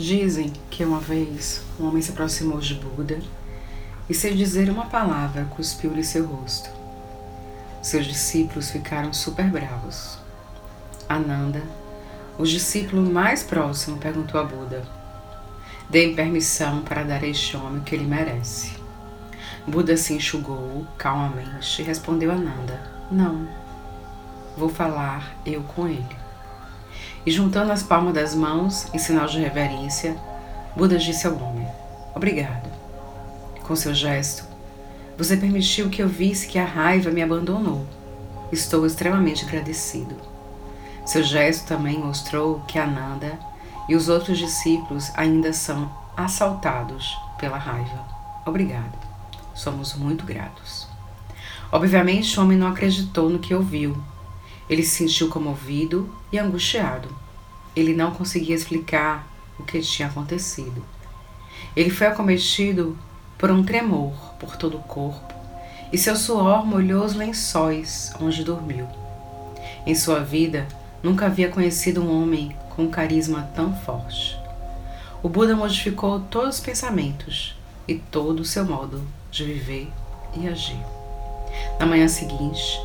Dizem que uma vez um homem se aproximou de Buda e, sem dizer uma palavra, cuspiu-lhe seu rosto. Seus discípulos ficaram super bravos. Ananda, o discípulo mais próximo, perguntou a Buda: Dê permissão para dar a este homem o que ele merece. Buda se enxugou calmamente e respondeu a Ananda: Não, vou falar eu com ele. E juntando as palmas das mãos, em sinal de reverência, Buda disse ao homem: Obrigado. Com seu gesto, você permitiu que eu visse que a raiva me abandonou. Estou extremamente agradecido. Seu gesto também mostrou que Ananda e os outros discípulos ainda são assaltados pela raiva. Obrigado. Somos muito gratos. Obviamente, o homem não acreditou no que ouviu ele se sentiu comovido e angustiado. Ele não conseguia explicar o que tinha acontecido. Ele foi acometido por um tremor por todo o corpo e seu suor molhou os lençóis onde dormiu. Em sua vida, nunca havia conhecido um homem com um carisma tão forte. O Buda modificou todos os pensamentos e todo o seu modo de viver e agir. Na manhã seguinte,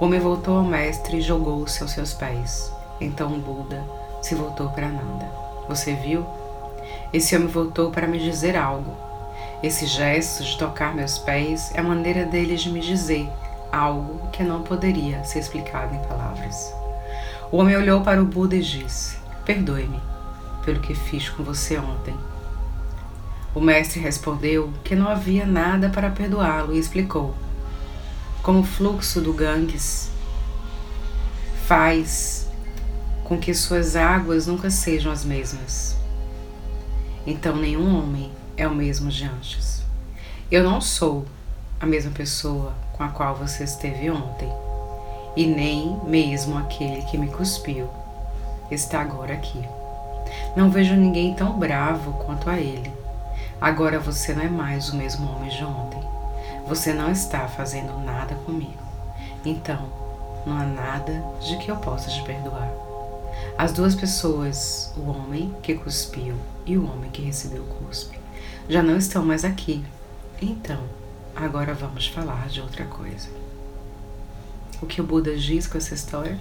o homem voltou ao mestre e jogou-se aos seus pés. Então Buda se voltou para Nanda. Você viu? Esse homem voltou para me dizer algo. Esse gesto de tocar meus pés é a maneira dele de me dizer algo que não poderia ser explicado em palavras. O homem olhou para o Buda e disse: Perdoe-me pelo que fiz com você ontem. O mestre respondeu que não havia nada para perdoá-lo e explicou: como o fluxo do Ganges faz com que suas águas nunca sejam as mesmas. Então nenhum homem é o mesmo de antes. Eu não sou a mesma pessoa com a qual você esteve ontem, e nem mesmo aquele que me cuspiu está agora aqui. Não vejo ninguém tão bravo quanto a ele. Agora você não é mais o mesmo homem de ontem. Você não está fazendo nada comigo. Então, não há nada de que eu possa te perdoar. As duas pessoas, o homem que cuspiu e o homem que recebeu o cuspe, já não estão mais aqui. Então, agora vamos falar de outra coisa. O que o Buda diz com essa história?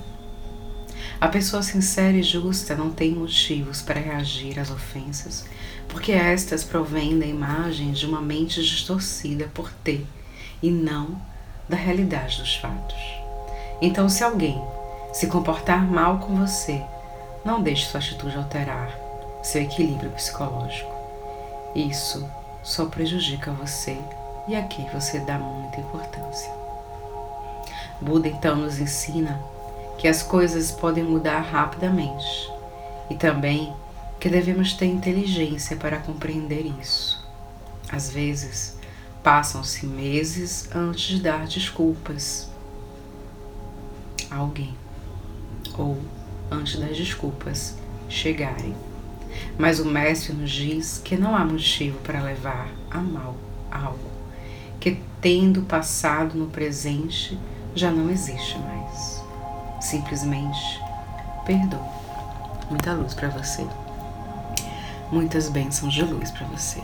A pessoa sincera e justa não tem motivos para reagir às ofensas, porque estas provêm da imagem de uma mente distorcida por ter e não da realidade dos fatos. Então, se alguém se comportar mal com você, não deixe sua atitude alterar seu equilíbrio psicológico. Isso só prejudica você e a quem você dá muita importância. Buda então nos ensina que as coisas podem mudar rapidamente e também que devemos ter inteligência para compreender isso. Às vezes, Passam-se meses antes de dar desculpas a alguém ou antes das desculpas chegarem. Mas o Mestre nos diz que não há motivo para levar a mal algo que, tendo passado no presente, já não existe mais. Simplesmente perdoe. Muita luz para você. Muitas bênçãos de luz para você.